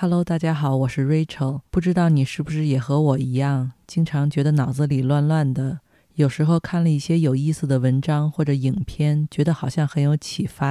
Hello，大家好，我是 Rachel。不知道你是不是也和我一样，经常觉得脑子里乱乱的？有时候看了一些有意思的文章或者影片，觉得好像很有启发。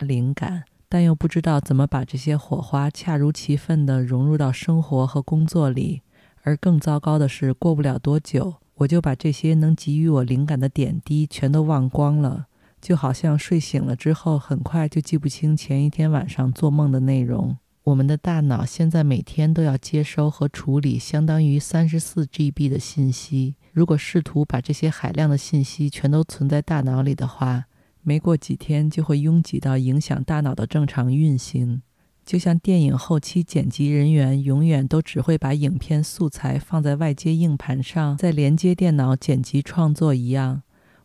灵感，但又不知道怎么把这些火花恰如其分地融入到生活和工作里。而更糟糕的是，过不了多久，我就把这些能给予我灵感的点滴全都忘光了，就好像睡醒了之后，很快就记不清前一天晚上做梦的内容。我们的大脑现在每天都要接收和处理相当于三十四 GB 的信息，如果试图把这些海量的信息全都存在大脑里的话，没过几天就会拥挤到影响大脑的正常运行，就像电影后期剪辑人员永远都只会把影片素材放在外接硬盘上，再连接电脑剪辑创作一样，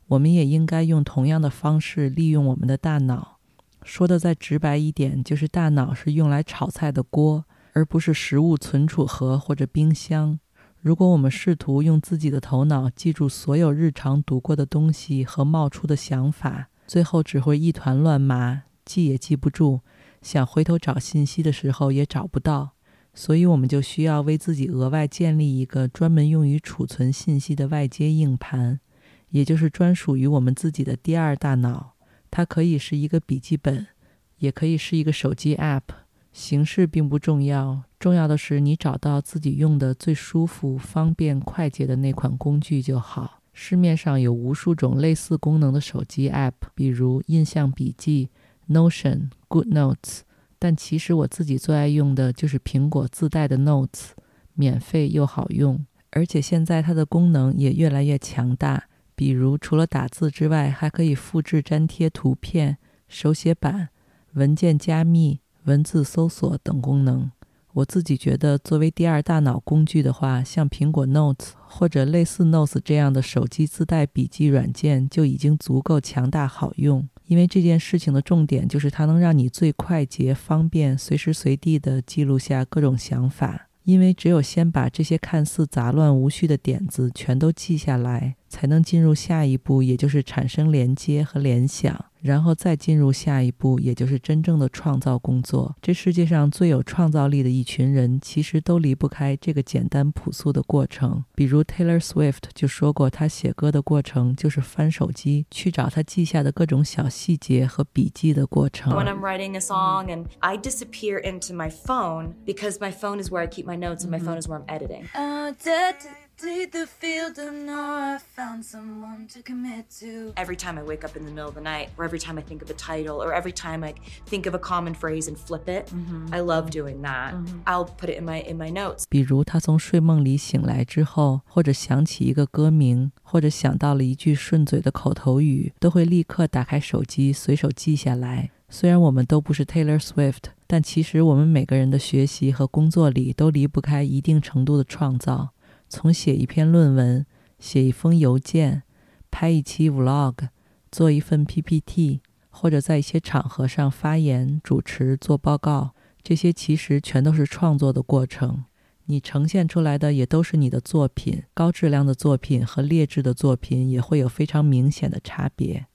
我们也应该用同样的方式利用我们的大脑。说的再直白一点，就是大脑是用来炒菜的锅，而不是食物存储盒或者冰箱。如果我们试图用自己的头脑记住所有日常读过的东西和冒出的想法，最后只会一团乱麻，记也记不住，想回头找信息的时候也找不到，所以我们就需要为自己额外建立一个专门用于储存信息的外接硬盘，也就是专属于我们自己的第二大脑。它可以是一个笔记本，也可以是一个手机 App，形式并不重要，重要的是你找到自己用的最舒服、方便、快捷的那款工具就好。市面上有无数种类似功能的手机 App，比如印象笔记、Notion、GoodNotes，但其实我自己最爱用的就是苹果自带的 Notes，免费又好用，而且现在它的功能也越来越强大。比如除了打字之外，还可以复制粘贴图片、手写板、文件加密、文字搜索等功能。我自己觉得，作为第二大脑工具的话，像苹果 Notes 或者类似 Notes 这样的手机自带笔记软件就已经足够强大好用。因为这件事情的重点就是它能让你最快捷、方便、随时随地地记录下各种想法。因为只有先把这些看似杂乱无序的点子全都记下来，才能进入下一步，也就是产生连接和联想。然后再进入下一步，也就是真正的创造工作。这世界上最有创造力的一群人，其实都离不开这个简单朴素的过程。比如 Taylor Swift 就说过，他写歌的过程就是翻手机去找他记下的各种小细节和笔记的过程。When I'm writing a song and I disappear into my phone because my phone is where I keep my notes and my phone is where I'm editing. Every time I wake up in the middle of the night, or every time I think of a title, or every time I think of a common phrase and flip it, I love doing that. I'll put it in my in my notes. 比如他从睡梦里醒来之后，或者想起一个歌名，或者想到了一句顺嘴的口头语，都会立刻打开手机，随手记下来。虽然我们都不是 Taylor Swift，但其实我们每个人的学习和工作里都离不开一定程度的创造。 从写一篇论文、写一封邮件、拍一期 Vlog、做一份 PPT，或者在一些场合上发言、主持、做报告，这些其实全都是创作的过程。你呈现出来的也都是你的作品，高质量的作品和劣质的作品也会有非常明显的差别。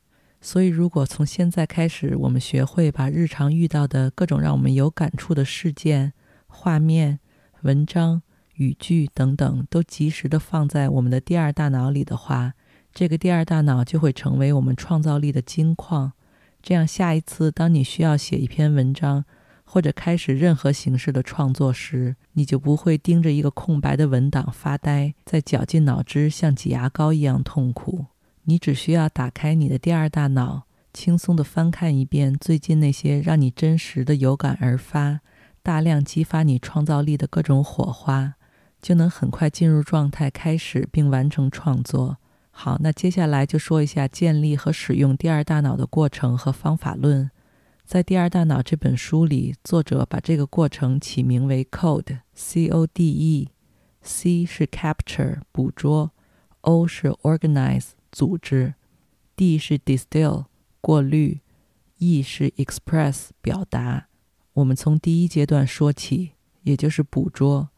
所以，如果从现在开始，我们学会把日常遇到的各种让我们有感触的事件、画面、文章，语句等等都及时地放在我们的第二大脑里的话，这个第二大脑就会成为我们创造力的金矿。这样，下一次当你需要写一篇文章，或者开始任何形式的创作时，你就不会盯着一个空白的文档发呆，在绞尽脑汁像挤牙膏一样痛苦。你只需要打开你的第二大脑，轻松地翻看一遍最近那些让你真实的有感而发、大量激发你创造力的各种火花。就能很快进入状态，开始并完成创作。好，那接下来就说一下建立和使用第二大脑的过程和方法论。在《第二大脑》这本书里，作者把这个过程起名为 “code”（C-O-D-E）。C 是 capture 捕捉，O 是 organize 组织，D 是 distill 过滤，E 是 express 表达。我们从第一阶段说起，也就是捕捉。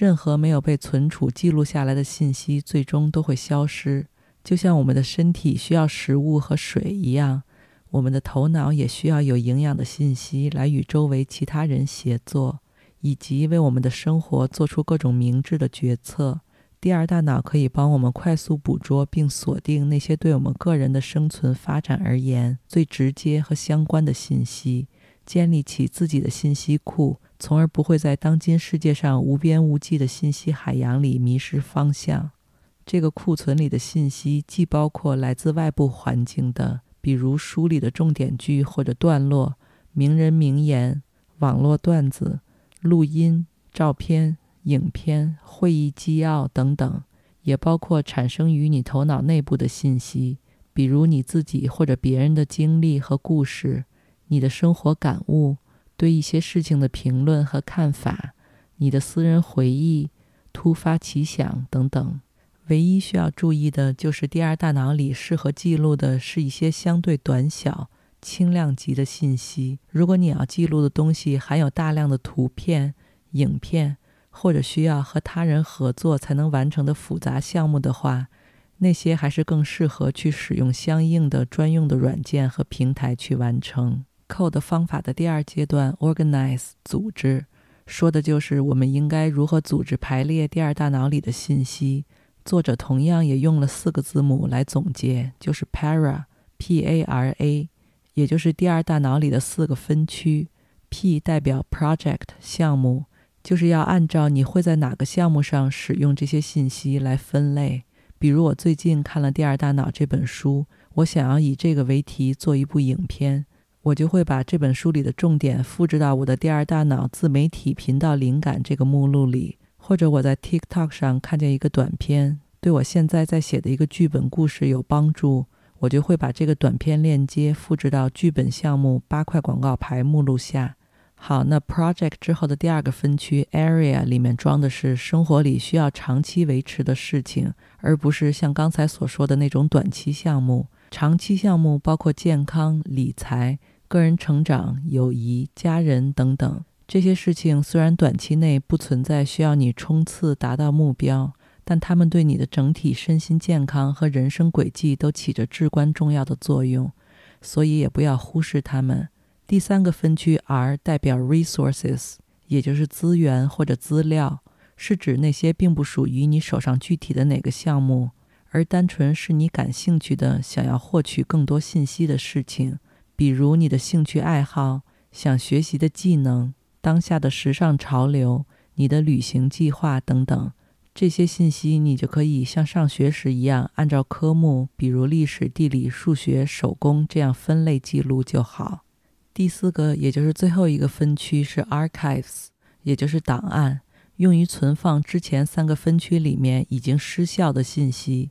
任何没有被存储、记录下来的信息，最终都会消失。就像我们的身体需要食物和水一样，我们的头脑也需要有营养的信息来与周围其他人协作，以及为我们的生活做出各种明智的决策。第二大脑可以帮我们快速捕捉并锁定那些对我们个人的生存发展而言最直接和相关的信息。建立起自己的信息库，从而不会在当今世界上无边无际的信息海洋里迷失方向。这个库存里的信息既包括来自外部环境的，比如书里的重点句或者段落、名人名言、网络段子、录音、照片、影片、会议纪要等等，也包括产生于你头脑内部的信息，比如你自己或者别人的经历和故事。你的生活感悟、对一些事情的评论和看法、你的私人回忆、突发奇想等等。唯一需要注意的就是，第二大脑里适合记录的是一些相对短小、轻量级的信息。如果你要记录的东西含有大量的图片、影片，或者需要和他人合作才能完成的复杂项目的话，那些还是更适合去使用相应的专用的软件和平台去完成。Code 方法的第二阶段，Organize 组织，说的就是我们应该如何组织排列第二大脑里的信息。作者同样也用了四个字母来总结，就是 Para，P-A-R-A，也就是第二大脑里的四个分区。P 代表 Project 项目，就是要按照你会在哪个项目上使用这些信息来分类。比如我最近看了《第二大脑》这本书，我想要以这个为题做一部影片。我就会把这本书里的重点复制到我的第二大脑自媒体频道灵感这个目录里，或者我在 TikTok 上看见一个短片，对我现在在写的一个剧本故事有帮助，我就会把这个短片链接复制到剧本项目八块广告牌目录下。好，那 Project 之后的第二个分区 Area 里面装的是生活里需要长期维持的事情，而不是像刚才所说的那种短期项目。长期项目包括健康、理财。个人成长、友谊、家人等等这些事情，虽然短期内不存在需要你冲刺达到目标，但他们对你的整体身心健康和人生轨迹都起着至关重要的作用，所以也不要忽视他们。第三个分区 R 代表 resources，也就是资源或者资料，是指那些并不属于你手上具体的哪个项目，而单纯是你感兴趣的、想要获取更多信息的事情。比如你的兴趣爱好、想学习的技能、当下的时尚潮流、你的旅行计划等等，这些信息你就可以像上学时一样，按照科目，比如历史、地理、数学、手工这样分类记录就好。第四个，也就是最后一个分区是 Archives，也就是档案，用于存放之前三个分区里面已经失效的信息，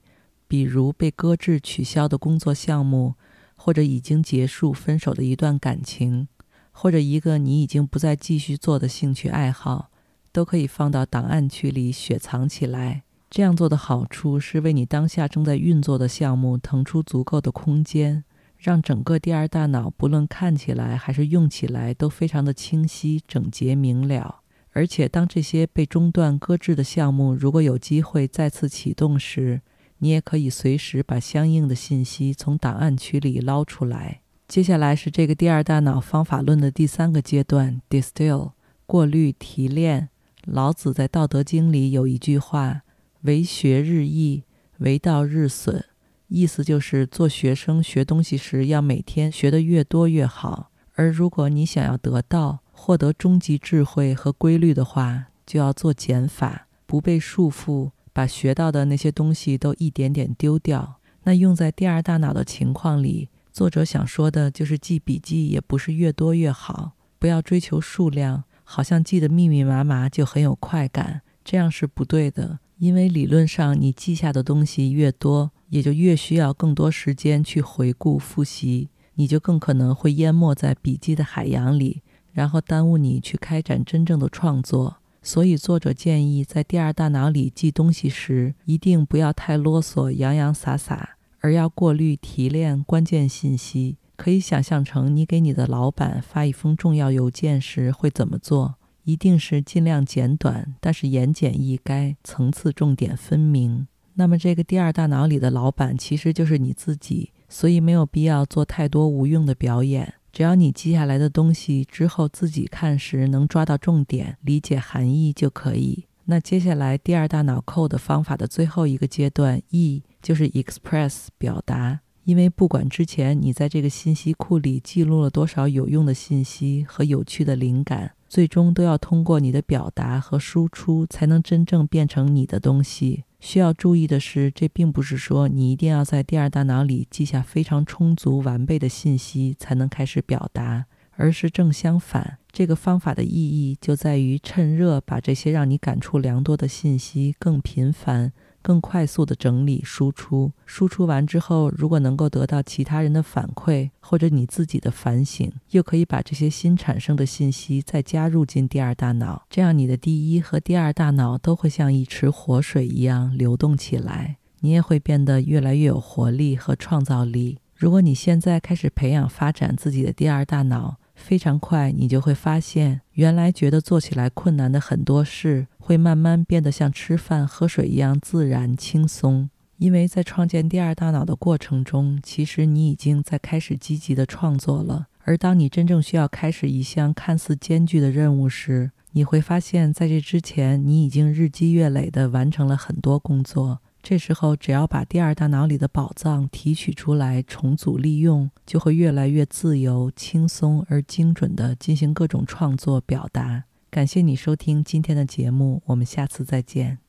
比如被搁置、取消的工作项目。或者已经结束、分手的一段感情，或者一个你已经不再继续做的兴趣爱好，都可以放到档案区里雪藏起来。这样做的好处是为你当下正在运作的项目腾出足够的空间，让整个第二大脑不论看起来还是用起来都非常的清晰、整洁、明了。而且，当这些被中断、搁置的项目如果有机会再次启动时，你也可以随时把相应的信息从档案区里捞出来。接下来是这个第二大脑方法论的第三个阶段：distill，过滤、提炼。老子在《道德经》里有一句话：“为学日益，为道日损。”意思就是做学生学东西时要每天学得越多越好，而如果你想要得道、获得终极智慧和规律的话，就要做减法，不被束缚。把学到的那些东西都一点点丢掉。那用在第二大脑的情况里，作者想说的就是记笔记也不是越多越好，不要追求数量，好像记得密密麻麻就很有快感，这样是不对的。因为理论上你记下的东西越多，也就越需要更多时间去回顾复习。你就更可能会淹没在笔记的海洋里，然后耽误你去开展真正的创作。所以，作者建议在第二大脑里记东西时，一定不要太啰嗦、洋洋洒洒，而要过滤、提炼关键信息。可以想象成你给你的老板发一封重要邮件时会怎么做。一定是尽量简短，但是言简意赅，层次重点分明。那么这个第二大脑里的老板其实就是你自己，所以没有必要做太多无用的表演。只要你记下来的东西之后自己看时能抓到重点，理解含义就可以。那接下来第二大脑扣的方法的最后一个阶段 E 就是 express 表达，因为不管之前你在这个信息库里记录了多少有用的信息和有趣的灵感。最终都要通过你的表达和输出，才能真正变成你的东西。需要注意的是，这并不是说你一定要在第二大脑里记下非常充足完备的信息才能开始表达，而是正相反。这个方法的意义就在于趁热把这些让你感触良多的信息更频繁。更快速地整理输出，输出完之后，如果能够得到其他人的反馈或者你自己的反省，又可以把这些新产生的信息再加入进第二大脑，这样你的第一和第二大脑都会像一池活水一样流动起来，你也会变得越来越有活力和创造力。如果你现在开始培养发展自己的第二大脑，非常快，你就会发现，原来觉得做起来困难的很多事，会慢慢变得像吃饭喝水一样自然轻松。因为在创建第二大脑的过程中，其实你已经在开始积极的创作了。而当你真正需要开始一项看似艰巨的任务时，你会发现在这之前，你已经日积月累地完成了很多工作。这时候，只要把第二大脑里的宝藏提取出来，重组利用，就会越来越自由、轻松而精准地进行各种创作表达。感谢你收听今天的节目，我们下次再见。